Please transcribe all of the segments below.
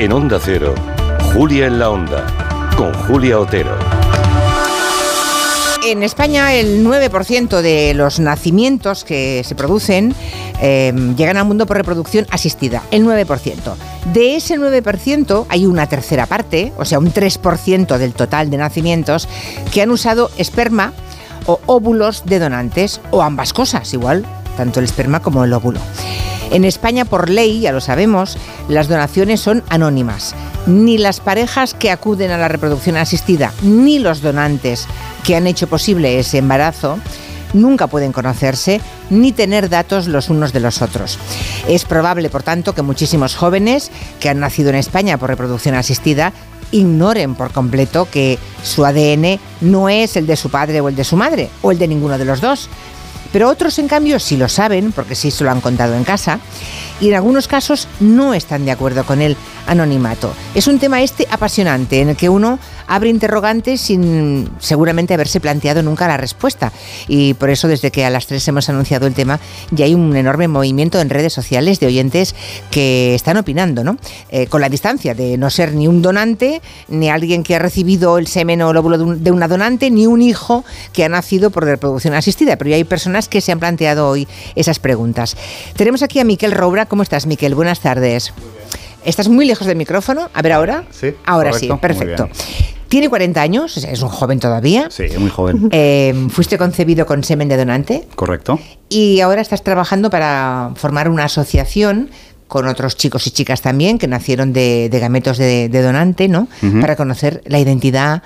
En Onda Cero, Julia en la Onda, con Julia Otero. En España el 9% de los nacimientos que se producen eh, llegan al mundo por reproducción asistida, el 9%. De ese 9% hay una tercera parte, o sea, un 3% del total de nacimientos, que han usado esperma o óvulos de donantes, o ambas cosas, igual, tanto el esperma como el óvulo. En España, por ley, ya lo sabemos, las donaciones son anónimas. Ni las parejas que acuden a la reproducción asistida, ni los donantes que han hecho posible ese embarazo, nunca pueden conocerse ni tener datos los unos de los otros. Es probable, por tanto, que muchísimos jóvenes que han nacido en España por reproducción asistida ignoren por completo que su ADN no es el de su padre o el de su madre, o el de ninguno de los dos. Pero otros, en cambio, sí lo saben, porque sí se lo han contado en casa, y en algunos casos no están de acuerdo con el anonimato. Es un tema este apasionante, en el que uno abre interrogantes sin seguramente haberse planteado nunca la respuesta. Y por eso, desde que a las tres hemos anunciado el tema, ya hay un enorme movimiento en redes sociales de oyentes que están opinando, ¿no? Eh, con la distancia de no ser ni un donante, ni alguien que ha recibido el semen o el óvulo de una donante, ni un hijo que ha nacido por reproducción asistida. Pero ya hay personas que se han planteado hoy esas preguntas. Tenemos aquí a Miquel Roura. ¿Cómo estás, Miquel? Buenas tardes. Estás muy lejos del micrófono. A ver ahora. Sí. Ahora sí, perfecto. Tiene 40 años, es un joven todavía. Sí, muy joven. Eh, fuiste concebido con semen de donante. Correcto. Y ahora estás trabajando para formar una asociación con otros chicos y chicas también que nacieron de, gametos de, donante, ¿no? Para conocer la identidad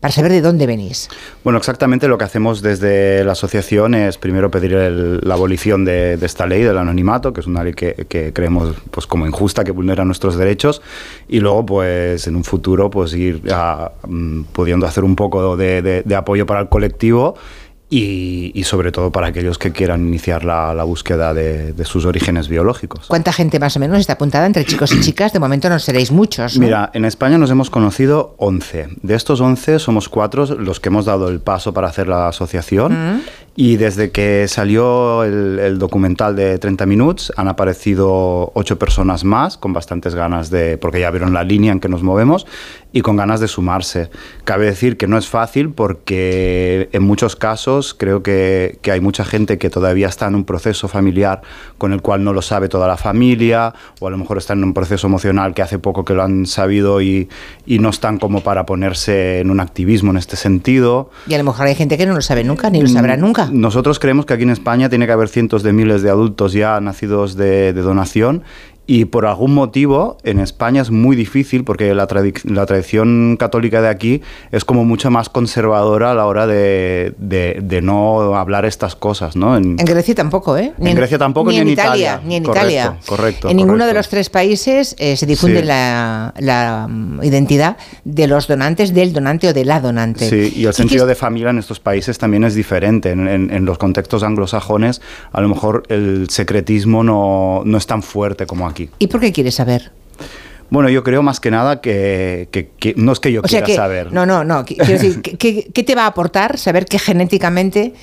para saber de dónde venís. Bueno, exactamente lo que hacemos desde la asociación es primero pedir la abolición de, esta ley del anonimato, que es una ley que, creemos pues como injusta, que vulnera nuestros derechos, y luego pues en un futuro pues ir mm, pudiendo hacer un poco de apoyo para el colectivo y, sobre todo para aquellos que quieran iniciar la, búsqueda de, sus orígenes biológicos. ¿Cuánta gente más o menos está apuntada entre chicos y chicas? De momento no seréis muchos. Mira, en España nos hemos conocido 11. De estos 11 somos cuatro los que hemos dado el paso para hacer la asociación. Mm. Y desde que salió el, documental de 30 Minutos han aparecido ocho personas más con bastantes ganas de, porque ya vieron la línea en que nos movemos y con ganas de sumarse. Cabe decir que no es fácil porque en muchos casos creo que, que, hay mucha gente que todavía está en un proceso familiar con el cual no lo sabe toda la familia o a lo mejor está en un proceso emocional que hace poco que lo han sabido y, y no están como para ponerse en un activismo en este sentido. Y a lo mejor hay gente que no lo sabe nunca ni lo sabrá mm, Nosotros creemos que aquí en España tiene que haber cientos de miles de adultos ya nacidos de donación y por algún motivo en España es muy difícil porque la, la, tradición católica de aquí es como mucho más conservadora a la hora de, de, no hablar estas cosas, ¿no? En, Grecia tampoco, ¿eh? en, Grecia tampoco, ni, en Italia. Ni en Italia. Correcto. En ninguno de los tres países eh, se difunde la, la, mm, identidad de los donantes, del donante o de la donante. Sí, y el sentido de familia en estos países también es diferente. En, los contextos anglosajones, a lo mejor el secretismo no, no es tan fuerte como aquí. ¿Y por qué quieres saber? Bueno, yo creo más que nada que, no es que yo quiera saber. No, no, no. Quiero decir, ¿qué, te va a aportar saber que genéticamente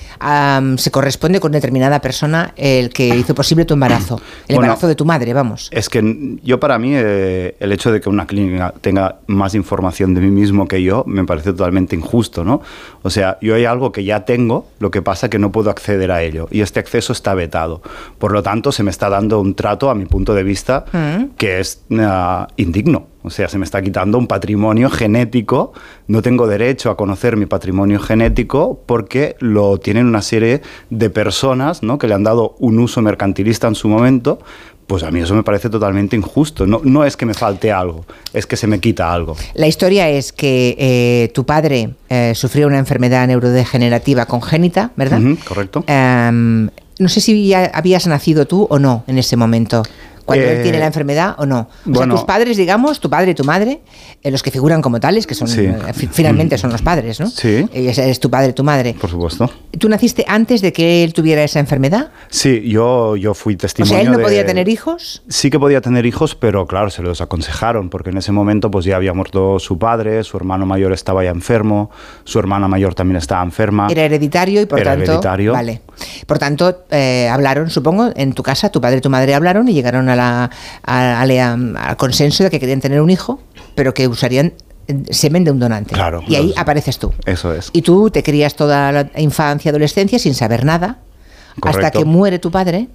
se corresponde con determinada persona el que hizo posible tu embarazo? El embarazo de tu madre, vamos. Es que yo, para mí, eh, el hecho de que una clínica tenga más información de mí mismo que yo me parece totalmente injusto, ¿no? O sea, yo hay algo que ya tengo, lo que pasa que no puedo acceder a ello y este acceso está vetado. Por lo tanto, se me está dando un trato, a mi punto de vista, mm. que es. Ah, indigno. O sea, se me está quitando un patrimonio genético. No tengo derecho a conocer mi patrimonio genético porque lo tienen una serie de personas ¿no? que le han dado un uso mercantilista en su momento. Pues a mí eso me parece totalmente injusto. No, no es que me falte algo, es que se me quita algo. La historia es que eh, tu padre eh, sufrió una enfermedad neurodegenerativa congénita, ¿verdad? correcto. Em, no sé si ya habías nacido tú o no en ese momento cuando él tiene la eh, enfermedad o no. O sea, tus padres, digamos, tu padre y tu madre, eh, los que figuran como tales, que son eh, finalmente son los padres, ¿no? Sí. Es, tu padre tu madre. Por supuesto. ¿Tú naciste antes de que él tuviera esa enfermedad? Sí, yo, yo fui testimonio. O sea, él no podía tener hijos. Sí que podía tener hijos, pero claro, se los aconsejaron, porque en ese momento pues ya había muerto su padre, su hermano mayor estaba ya enfermo, su hermana mayor también estaba enferma. Era hereditario y por Era tanto. Hereditario. Vale. Por tanto, hablaron, supongo, en tu casa, tu padre y tu madre hablaron y llegaron a la, a- al consenso de que querían tener un hijo, pero que usarían semen de un donante. Claro, Y ahí apareces tú. Eso es. Y tú te crías toda la infancia, adolescencia sin saber nada. Hasta Correcto. que muere tu padre.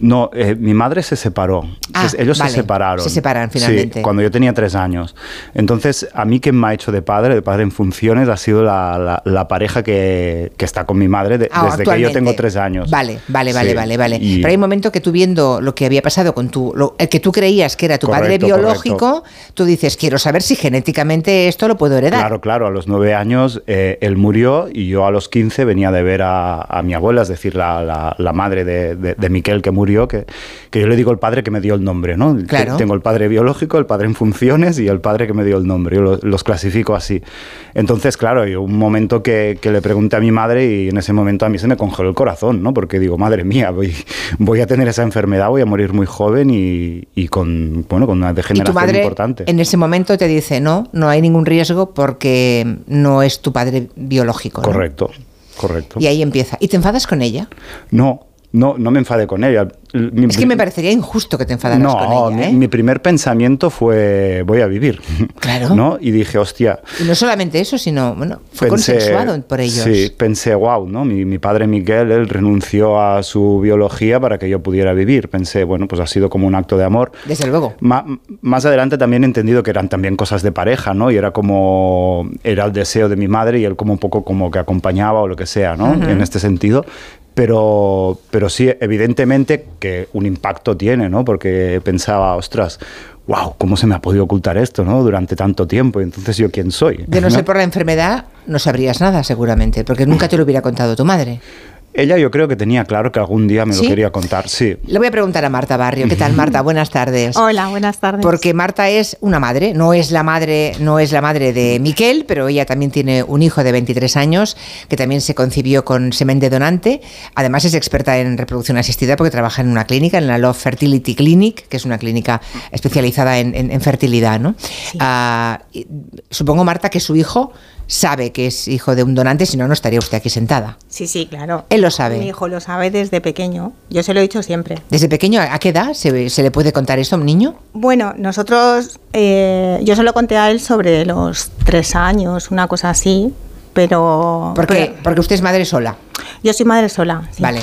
No, eh, mi madre se separó. Ah, Ellos vale. se separaron. Se separan finalmente. Sí, cuando yo tenía tres años. Entonces, a mí quien me ha hecho de padre, de padre en funciones, ha sido la, la- la pareja que, que está con mi madre de- Ah, desde que yo tengo tres años. Vale, vale, vale, Sí, vale, vale. y- Pero hay un momento que tú viendo lo que había pasado con tu, lo- el que tú creías que era tu padre Correcto, biológico, tú dices, quiero saber si genéticamente esto lo puedo heredar. Claro, claro, a los nueve años eh, él murió y yo a los 15 venía de ver a, a mi abuela, es decir, la, la- la madre de, de, de Miquel que murió, que, que yo le digo el padre que me dio el nombre, ¿no? Claro. Tengo el padre biológico, el padre en funciones y el padre que me dio el nombre, yo lo- los clasifico así. Entonces, claro, hay un momento que, que le pregunté a mi madre y en ese momento a mí se me congeló el corazón, ¿no? Porque digo, madre mía, voy, voy a tener esa enfermedad, voy a morir muy joven y, y con, bueno, con una y tu degeneración madre importante. en ese momento te dice, no, no hay ningún riesgo porque no es tu padre biológico. ¿no? Correcto, correcto. Y ahí empieza. ¿Y te enfadas con ella? No, no, no me enfadé con ella. Mi- Es que me parecería injusto que te enfadaras no, con ella. mi, ¿eh? mi primer pensamiento fue voy a vivir. Claro. ¿no? Y dije, hostia. Y no solamente eso, sino, bueno, fue pensé- consensuado por ellos. Sí, pensé, wow, ¿no? Mi, mi padre Miguel, él renunció a su biología para que yo pudiera vivir. Pensé, bueno, pues ha sido como un acto de amor. Desde luego. Ma- más adelante también he entendido que eran también cosas de pareja, ¿no? Y era como, era el deseo de mi madre y él como un poco como que acompañaba o lo que sea, ¿no? En este sentido. Pero, pero sí, evidentemente que un impacto tiene, ¿no? Porque pensaba, ostras, wow, ¿cómo se me ha podido ocultar esto, ¿no? Durante tanto tiempo. Entonces, ¿yo quién soy? De no ser por la enfermedad, no sabrías nada seguramente, porque nunca te lo hubiera contado tu madre. Ella yo creo que tenía claro que algún día me ¿Sí? lo quería contar, sí. Le voy a preguntar a Marta Barrio. ¿Qué tal, Marta? Buenas tardes. Hola, buenas tardes. Porque Marta es una madre, no es la madre, no es la madre de Miquel, pero ella también tiene un hijo de 23 años que también se concibió con semen de donante. Además es experta en reproducción asistida porque trabaja en una clínica, en la Love Fertility Clinic, que es una clínica especializada en, en- en fertilidad, ¿no? Ah, supongo Marta que su hijo sabe que es hijo de un donante, si no no estaría usted aquí sentada. Sí, sí, claro. Él lo sabe. Mi hijo lo sabe desde pequeño. Yo se lo he dicho siempre. Desde pequeño, ¿a qué edad se, se le puede contar esto a un niño? Bueno, nosotros, eh, yo se lo conté a él sobre los tres años, una cosa así, pero... Porque, pero porque usted es madre sola. yo soy madre sola. sí. Vale.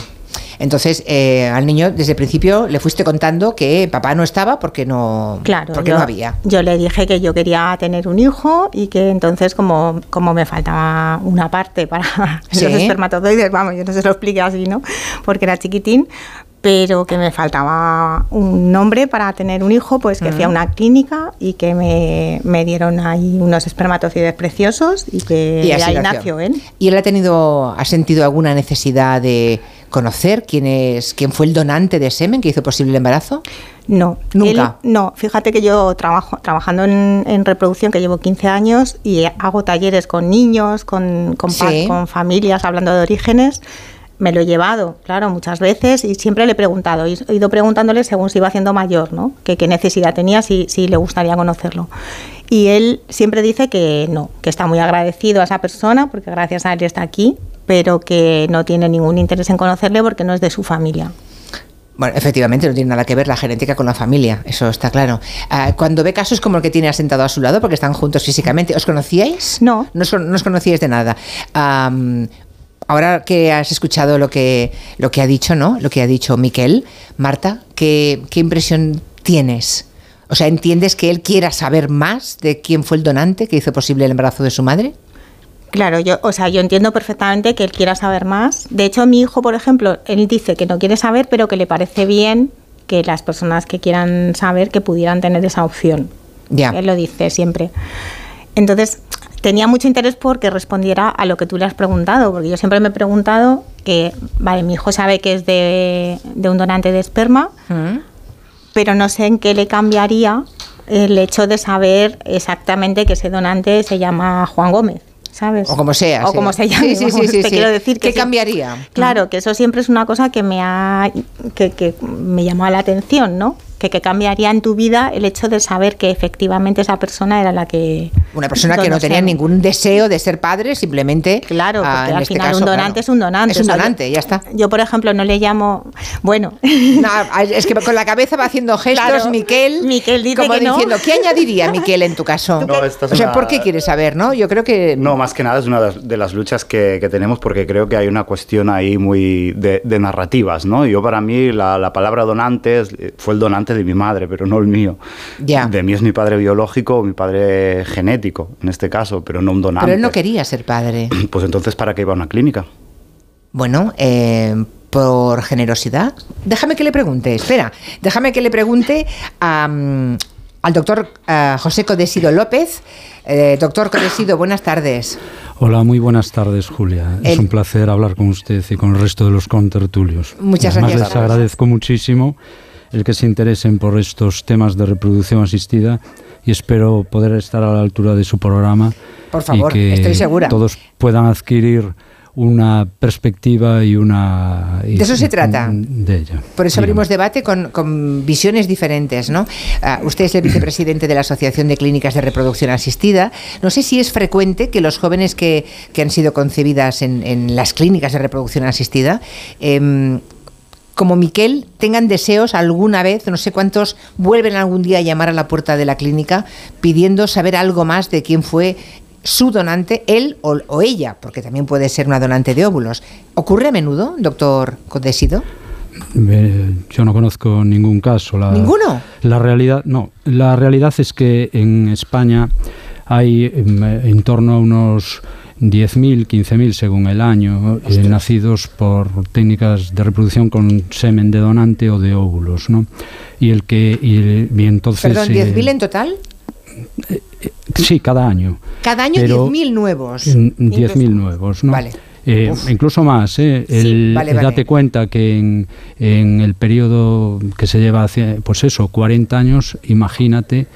Entonces, eh, al niño desde el principio le fuiste contando que papá no estaba porque no, Claro, porque yo, no había. yo le dije que yo quería tener un hijo y que entonces como, como me faltaba una parte para Sí. los espermatozoides, vamos, yo no se lo expliqué así, ¿no? Porque era chiquitín, pero que me faltaba un nombre para tener un hijo, pues que fui a una clínica y que me, me dieron ahí unos espermatozoides preciosos y que Y ahí nació. él. ¿Y él ha tenido, ha sentido alguna necesidad de conocer quién es, quién fue el donante de semen que hizo posible el embarazo? No, Nunca. Él- no, fíjate que yo trabajo trabajando en, en reproducción, que llevo 15 años y hago talleres con niños, con, con, pa- Sí. con familias, hablando de orígenes. Me lo he llevado, claro, muchas veces y siempre le he preguntado, he ido preguntándole según se iba haciendo mayor, ¿no? Que qué necesidad tenía, si, si le gustaría conocerlo. Y él siempre dice que no, que está muy agradecido a esa persona, porque gracias a él está aquí, pero que no tiene ningún interés en conocerle porque no es de su familia. Bueno, efectivamente, no tiene nada que ver la genética con la familia, eso está claro. Ah, cuando ve casos como el que tiene asentado a su lado, porque están juntos físicamente, ¿os conocíais? No. No os, no os conocíais de nada. Ahora que has escuchado lo que, lo que ha dicho, ¿no? Lo que ha dicho Miquel, Marta, ¿qué, qué impresión tienes? O sea, ¿entiendes que él quiera saber más de quién fue el donante que hizo posible el embarazo de su madre? Claro, yo, o sea, yo entiendo perfectamente que él quiera saber más. De hecho, mi hijo, por ejemplo, él dice que no quiere saber, pero que le parece bien que las personas que quieran saber que pudieran tener esa opción. Ya. Él lo dice siempre. Entonces, tenía mucho interés porque respondiera a lo que tú le has preguntado, porque yo siempre me he preguntado que, vale, mi hijo sabe que es de, de un donante de esperma, ¿Mm? pero no sé en qué le cambiaría el hecho de saber exactamente que ese donante se llama Juan Gómez. ¿Sabes? O como sea, O sí. como se llame. Sí, sí, te quiero decir que ¿Qué cambiaría? Claro, que eso siempre es una cosa que me ha que, que me llamó la atención, ¿no? Que, que cambiaría en tu vida el hecho de saber que efectivamente esa persona era la que... Una persona que no tenía ningún deseo de ser padre, simplemente... Claro, ah, porque en al este final caso, un donante claro. es un donante. Es un o sea, yo- donante, ya está. Yo, por ejemplo, no le llamo... Bueno... No, es que con la cabeza va haciendo gestos, Claro, Miquel, Miquel dice como que no. diciendo, ¿qué añadiría Miquel en tu caso? No, esta es o sea, una- ¿por qué quieres saber, no? Yo creo que... No, más que nada es una de las, luchas que, que tenemos porque creo que hay una cuestión ahí muy de, de narrativas, ¿no? Yo para mí la, la palabra donante es- fue el donante de mi madre, pero no el mío. De mí es mi padre biológico o mi padre genético, en este caso, pero no un donante. Pero él no quería ser padre. Pues entonces, ¿para qué iba a una clínica? Bueno, eh, por generosidad. Déjame que le pregunte, espera, déjame que le pregunte a, al doctor eh, José Codesido López. Eh, doctor Codesido, buenas tardes. Hola, muy buenas tardes, Julia. Es un placer hablar con usted y con el resto de los contertulios. Muchas Además, gracias. les agradezco muchísimo el que se interesen por estos temas de reproducción asistida y espero poder estar a la altura de su programa. Por favor, y que estoy segura. todos puedan adquirir una perspectiva y una... y- De eso se trata. De ella. Por eso abrimos debate con, con visiones diferentes, ¿no? Ah, usted es el vicepresidente de la Asociación de Clínicas de Reproducción Asistida. No sé si es frecuente que los jóvenes que, que han sido concebidas en, en las clínicas de reproducción asistida, em, como Miquel, tengan deseos alguna vez, no sé cuántos, vuelven algún día a llamar a la puerta de la clínica pidiendo saber algo más de quién fue su donante, él o, o ella, porque también puede ser una donante de óvulos. ¿Ocurre a menudo, doctor Codesido? Eh, yo no conozco ningún caso. La, ¿Ninguno? La realidad, no. La realidad es que en España hay em, en torno a unos 10.000, 15.000 según el año, eh, nacidos por técnicas de reproducción con semen de donante o de óvulos, ¿no? Y el que y, y entonces Perdón, eh, ¿10.000 en total? sí, cada año. Cada año pero- 10.000 nuevos. Mm, 10.000 nuevos, ¿no? Vale. Eh, incluso más, ¿eh? Sí, El- vale, date vale. cuenta que en, en el periodo que se lleva hacia, pues eso, 40 años, imagínate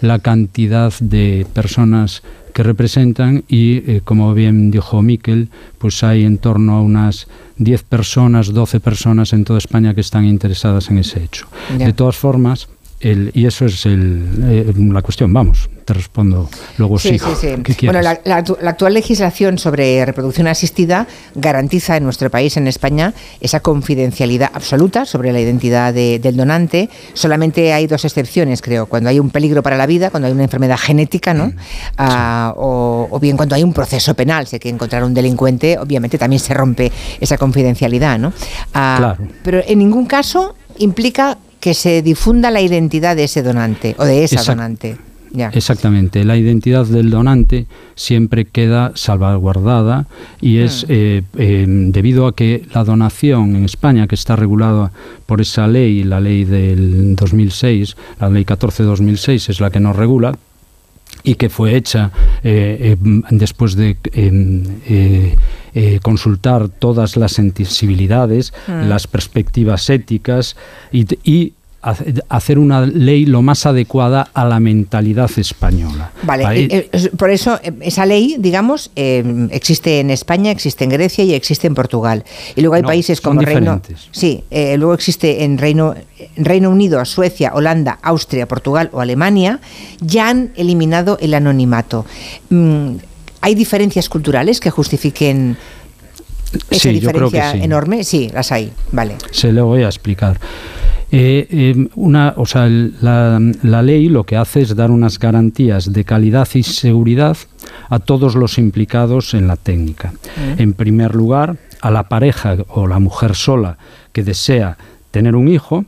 la cantidad de personas que representan y, eh, como bien dijo Miquel, pues hay en torno a unas 10 personas, 12 personas en toda España que están interesadas en ese hecho. Ya. De todas formas, el, y eso es el, eh, la cuestión, vamos, te respondo luego Sí, sí. sí, sí. ¿Qué Bueno, la, la la actual legislación sobre reproducción asistida garantiza en nuestro país, en España, esa confidencialidad absoluta sobre la identidad de- del donante. Solamente hay dos excepciones, creo. Cuando hay un peligro para la vida, cuando hay una enfermedad genética, ¿no? Ah, o, o bien cuando hay un proceso penal. Si hay que encontrar un delincuente, obviamente también se rompe esa confidencialidad, ¿no? Ah, Claro. Pero en ningún caso implica que se difunda la identidad de ese donante o de esa Exact- donante. Ya. Exactamente, la identidad del donante siempre queda salvaguardada y es eh, eh, debido a que la donación en España, que está regulada por esa ley, la ley del 2006, la ley 14-2006 es la que nos regula, y que fue hecha eh, eh, después de eh, eh, consultar todas las sensibilidades, las perspectivas éticas y, hacer una ley lo más adecuada a la mentalidad española. Vale, eh, eh, por eso eh, esa ley, digamos, eh, existe en España, existe en Grecia y existe en Portugal. Y luego hay No, países como Reino, sí, eh, luego existe en Reino, en Reino Unido, Suecia, Holanda, Austria, Portugal o Alemania, ya han eliminado el anonimato. Mm, ¿Hay diferencias culturales que justifiquen esa Sí, yo creo que diferencia sí. enorme? Sí, las hay. Vale. Se lo voy a explicar. Eh, eh, una, o sea, el- la, la ley lo que hace es dar unas garantías de calidad y seguridad a todos los implicados en la técnica. En primer lugar, a la pareja o la mujer sola que desea tener un hijo,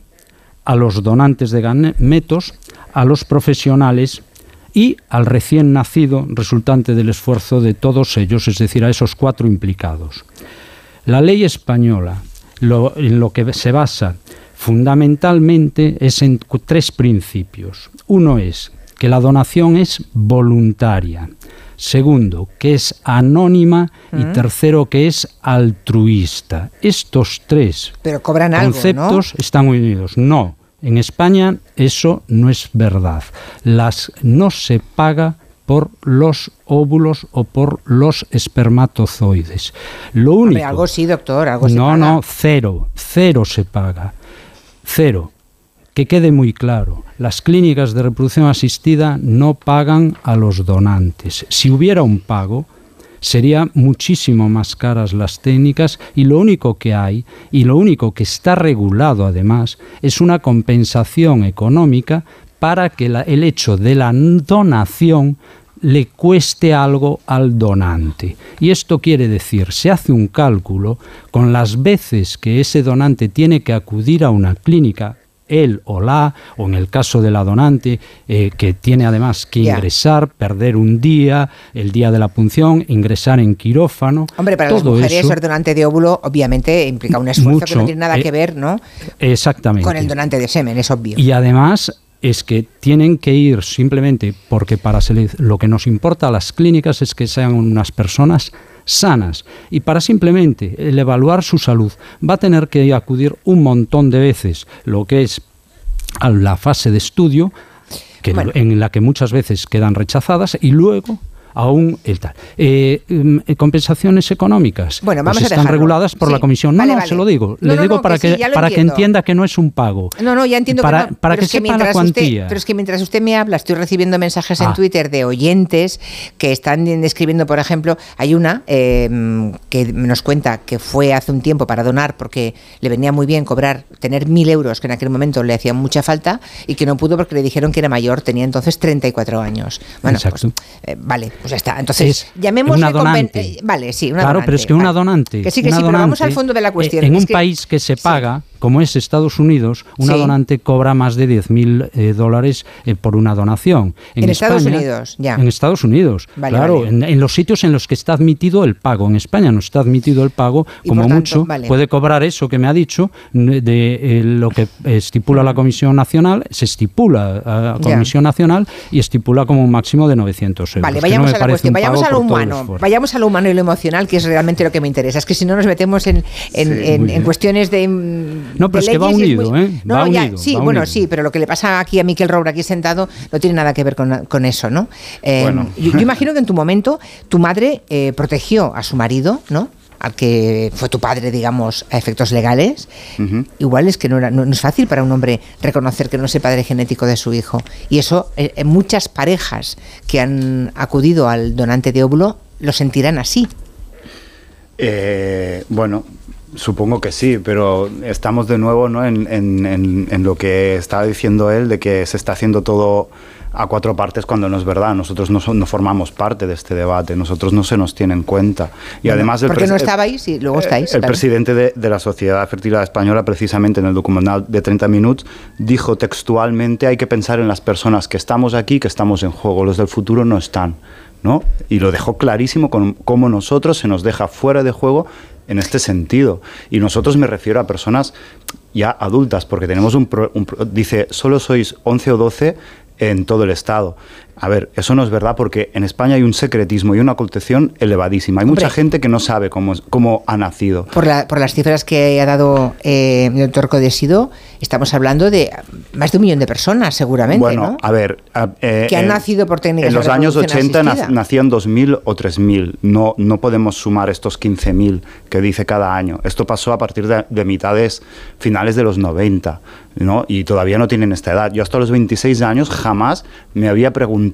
a los donantes de gametos, a los profesionales y al recién nacido resultante del esfuerzo de todos ellos, es decir, a esos cuatro implicados. La ley española lo- en lo que se basa fundamentalmente es en tres principios. Uno es que la donación es voluntaria. Segundo, que es anónima. Y tercero, que es altruista. Estos tres Pero cobran algo, ¿no? conceptos están unidos. No, en España eso no es verdad. Las no se paga por los óvulos o por los espermatozoides. Lo único. Hombre, algo sí, doctor, algo se no, paga. no, cero, cero se paga. Cero. que quede muy claro, las clínicas de reproducción asistida no pagan a los donantes. Si hubiera un pago, sería muchísimo más caras las técnicas y lo único que hay y lo único que está regulado además es una compensación económica para que el hecho de la donación le cueste algo al donante. Y esto quiere decir, se hace un cálculo con las veces que ese donante tiene que acudir a una clínica él o la, o en el caso de la donante, eh, que tiene además que ingresar, perder un día, el día de la punción, ingresar en quirófano. Hombre, para las mujeres ser donante de óvulo obviamente implica un esfuerzo que no tiene nada que eh, ver, ¿no? Exactamente. Con el donante de semen, es obvio. Y además es que tienen que ir simplemente porque para lo que nos importa a las clínicas es que sean unas personas sanas. Y para simplemente el evaluar su salud va a tener que acudir un montón de veces lo que es a la fase de estudio que en la que muchas veces quedan rechazadas y luego aún el tal. Eh, mm, eh, compensaciones económicas bueno, vamos pues están reguladas por la comisión. No, no, se lo digo. Le digo para que, para que entienda que no es un pago. No, no, ya entiendo para, que para que sepa la cuantía. pero es que mientras usted me habla, estoy recibiendo mensajes en ah. Twitter de oyentes que están escribiendo, por ejemplo, hay una em, que nos cuenta que fue hace un tiempo para donar porque le venía muy bien cobrar, tener mil euros, que en aquel momento le hacía mucha falta, y que no pudo porque le dijeron que era mayor, tenía entonces 34 años. Bueno, pues, eh, vale, pues ya está. Entonces, llamemos una donante. Eh, vale, sí, una claro, pero es que una donante. Que sí, que sí, pero vamos al fondo de la cuestión. En un país que se paga, como es Estados Unidos, una donante cobra más de 10.000 eh, dólares eh, por una donación. En, Estados Unidos, ya. En Estados Unidos, claro, En, los sitios en los que está admitido el pago. En España no está admitido el pago, como mucho puede cobrar eso que me ha dicho de eh, lo que estipula la Comisión Nacional, se estipula la Comisión Nacional y estipula como un máximo de 900 euros. Vale, vayamos a la cuestión, vayamos a lo humano, vayamos a lo humano y lo emocional, que es realmente lo que me interesa. Es que si no nos metemos en, en cuestiones de no, pero es que va unido, ¿eh? va unido, sí, bueno, sí, pero lo que le pasa aquí a Miquel Roura aquí sentado no tiene nada que ver con, eso, ¿no? Eh, yo, imagino que en tu momento tu madre eh, protegió a su marido, ¿no? al que fue tu padre, digamos, a efectos legales, igual es que no, era, no, es fácil para un hombre reconocer que no es el padre genético de su hijo. Y eso, eh, en muchas parejas que han acudido al donante de óvulo lo sentirán así. bueno, Supongo que sí, pero estamos de nuevo ¿no? en, en, en, lo que estaba diciendo él, de que se está haciendo todo a cuatro partes cuando no es verdad. Nosotros no, no formamos parte de este debate, nosotros no se nos tiene en cuenta. Y además... ¿Por qué no estabais y luego estáis? El, presidente de, de, la Sociedad Fertilidad Española, precisamente en el documental de 30 minutos, dijo textualmente hay que pensar en las personas que estamos aquí, que estamos en juego, los del futuro no están. ¿no? Y lo dejó clarísimo con cómo nosotros se nos deja fuera de juego en este sentido. Y nosotros me refiero a personas ya adultas, porque tenemos un, un dice, solo sois 11 o 12 en todo el Estado. A ver, eso no es verdad porque en España hay un secretismo y una ocultación elevadísima. Hay mucha gente que no sabe cómo, cómo ha nacido. Por, por las cifras que ha dado eh, el doctor Codesido, estamos hablando de más de un millón de personas, seguramente. Bueno, a ver. Eh, que han nacido por técnicas En los años 80 nacían 2.000 o 3.000. No, no podemos sumar estos 15.000 que dice cada año. Esto pasó a partir de, de mitades, finales de los 90. ¿no? Y todavía no tienen esta edad. Yo hasta los 26 años jamás me había preguntado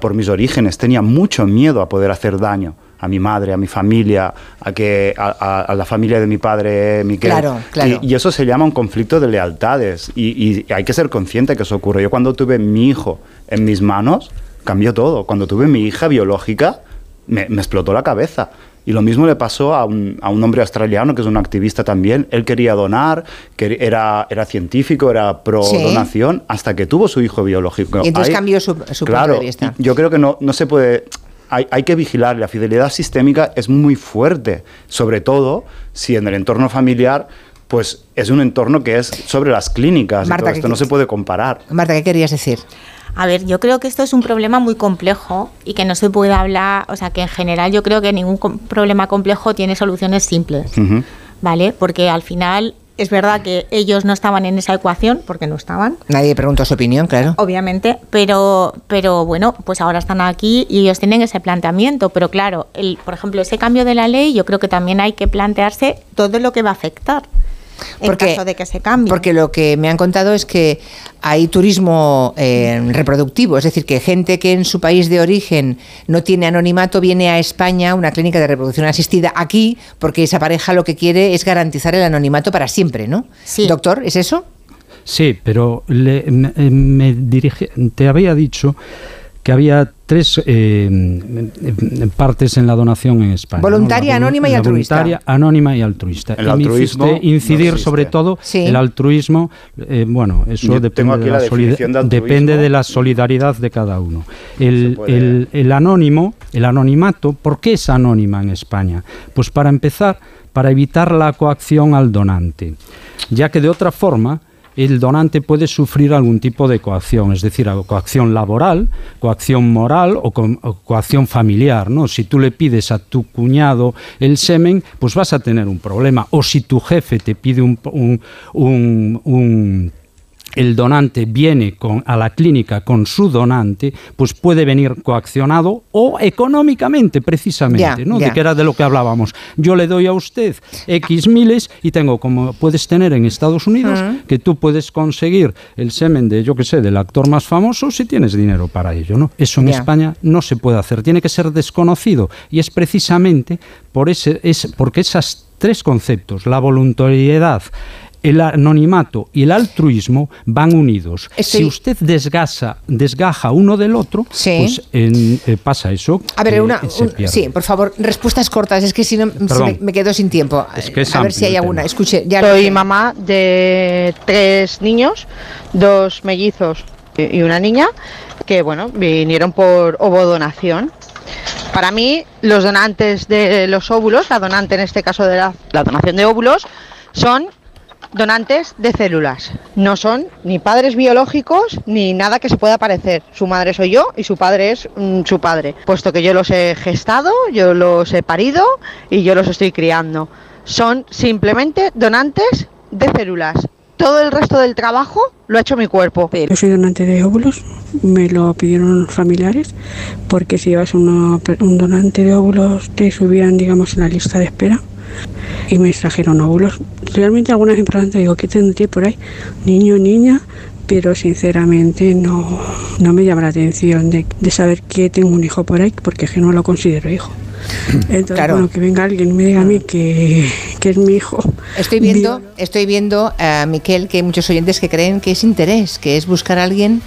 Por mis orígenes, tenía mucho miedo a poder hacer daño a mi madre, a mi familia, a que a, la familia de mi padre, Miquel. Claro, claro. Y, eso se llama un conflicto de lealtades y, hay que ser consciente que eso ocurre. Yo cuando tuve mi hijo en mis manos, cambió todo. Cuando tuve mi hija biológica, me, me explotó la cabeza. Y lo mismo le pasó a un, a un, hombre australiano que es un activista también. Él quería donar, que era, era científico, era pro donación, hasta que tuvo su hijo biológico. Y entonces cambió su, su claro, punto de vista. Yo creo que no, no se puede. Hay, hay, que vigilar, la fidelidad sistémica es muy fuerte, sobre todo si en el entorno familiar pues es un entorno que es sobre las clínicas. Marta, esto no se puede comparar. Marta, ¿qué querías decir? A ver, yo creo que esto es un problema muy complejo y que no se puede hablar, o sea, que en general yo creo que ningún problema complejo tiene soluciones simples, ¿vale? Porque al final es verdad que ellos no estaban en esa ecuación, porque no estaban. Nadie preguntó su opinión, claro. Obviamente, pero, pero bueno, pues ahora están aquí y ellos tienen ese planteamiento. Pero claro, el, por ejemplo, ese cambio de la ley, yo creo que también hay que plantearse todo lo que va a afectar. En caso de que se cambie. Porque lo que me han contado es que hay turismo eh, reproductivo, es decir, que gente que en su país de origen no tiene anonimato viene a España, una clínica de reproducción asistida aquí, porque esa pareja lo que quiere es garantizar el anonimato para siempre, ¿no? Sí. Doctor, ¿es eso? Sí, pero le- me, me dirige- te había dicho que había tres eh, eh, partes en la donación en España. ¿no? Voluntaria, anónima y la altruista. Voluntaria, anónima y altruista. El Y me altruismo hiciste incidir no sobre todo Sí. el altruismo. eh, bueno, eso Yo depende tengo aquí de, la la de depende de la solidaridad de cada uno. El, Se puede- el- el anónimo, el anonimato, ¿por qué es anónima en España? Pues para empezar, para evitar la coacción al donante, ya que de otra forma el donante puede sufrir algún tipo de coacción, es decir, coacción laboral, coacción moral o, co- coacción familiar. ¿no? Si tú le pides a tu cuñado el semen, pues vas a tener un problema. O si tu jefe te pide un- un- un el donante viene con, a la clínica con su donante, pues puede venir coaccionado o económicamente, precisamente, ¿no? De que era de lo que hablábamos. Yo le doy a usted X miles y tengo, como puedes tener en Estados Unidos, que tú puedes conseguir el semen de, yo qué sé, del actor más famoso si tienes dinero para ello, ¿no? Eso en. España no se puede hacer, tiene que ser desconocido y es precisamente por ese, es, porque esos tres conceptos, la voluntariedad, el anonimato y el altruismo van unidos. Estoy- Si usted desgasa, desgaja uno del otro, Sí. pues en- eh, pasa eso. A ver, que una, un- sí, por favor, respuestas cortas, es que si no me, me quedo sin tiempo. Es que es a ver si hay alguna. Escuche, ya Soy mamá de tres niños, dos mellizos y una niña, que bueno, vinieron por ovodonación. Para mí, los donantes de los óvulos, la donante en este caso de la, la donación de óvulos, son donantes de células. No son ni padres biológicos ni nada que se pueda parecer. Su madre soy yo y su padre es mm, su padre. Puesto que yo los he gestado, yo los he parido y yo los estoy criando. Son simplemente donantes de células. Todo el resto del trabajo lo ha hecho mi cuerpo. Yo soy donante de óvulos, me lo pidieron familiares, porque si llevas una- un donante de óvulos te subían, digamos, en la lista de espera y me extrajeron óvulos. Realmente algunas me preguntan, digo, ¿qué tendré por ahí? Niño, niña, pero sinceramente no, no me llama la atención de, de saber que tengo un hijo por ahí, porque es que no lo considero hijo. Entonces, Claro. bueno, que venga alguien y me diga a mí que, que es mi hijo. Estoy viendo, Digo, estoy viendo, eh, Miquel, que hay muchos oyentes que creen que es interés, que es buscar a alguien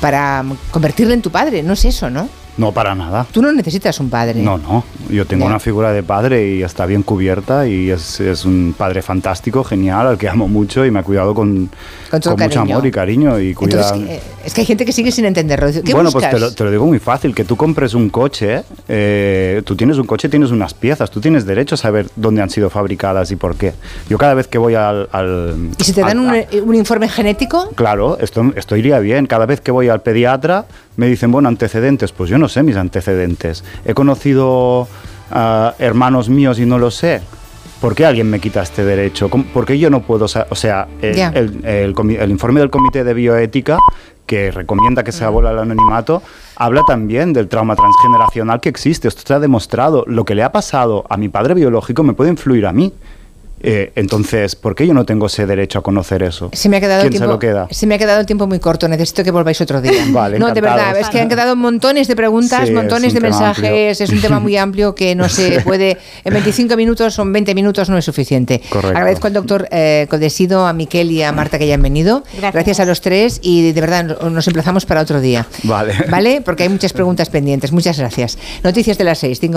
para convertirle en tu padre. No es eso, ¿no? No, para nada. Tú no necesitas un padre. No, no. Yo tengo Ya. una figura de padre y está bien cubierta y es, es un padre fantástico, genial, al que amo mucho y me ha cuidado con, mucho amor y cariño. Y cuida... Entonces, eh, es que hay gente que sigue sin entenderlo. ¿Qué bueno, buscas? pues te lo, te lo digo muy fácil, que tú compres un coche, eh, tú tienes un coche, tienes unas piezas, tú tienes derecho a saber dónde han sido fabricadas y por qué. Yo cada vez que voy al... al- ¿Y si te al- dan un, a- un informe genético? Claro, esto, esto iría bien. Cada vez que voy al pediatra me dicen, bueno, antecedentes. Pues yo no sé mis antecedentes. He conocido a hermanos míos y no lo sé. ¿Por qué alguien me quita este derecho? ¿Cómo- ¿Por qué yo no puedo O sea, el, el- el comi- el informe del Comité de Bioética, que recomienda que se abole el anonimato, habla también del trauma transgeneracional que existe. Esto está demostrado. Lo que le ha pasado a mi padre biológico me puede influir a mí. Eh, entonces, ¿por qué yo no tengo ese derecho a conocer eso? Se me ha quedado el ¿Quién tiempo. se lo queda? Se me ha quedado el tiempo muy corto. Necesito que volváis otro día. Vale, no, de verdad, es que han quedado montones de preguntas, Sí, montones es de mensajes. Es un tema muy amplio que no se puede. En 25 minutos o en 20 minutos no es suficiente. Correcto. Agradezco al doctor eh, Codesido, a Miquel y a Marta que hayan venido. Gracias. a los tres y de verdad no- nos emplazamos para otro día. Vale. ¿Vale? Porque hay muchas preguntas pendientes. Muchas gracias. Noticias de las 6, 5 en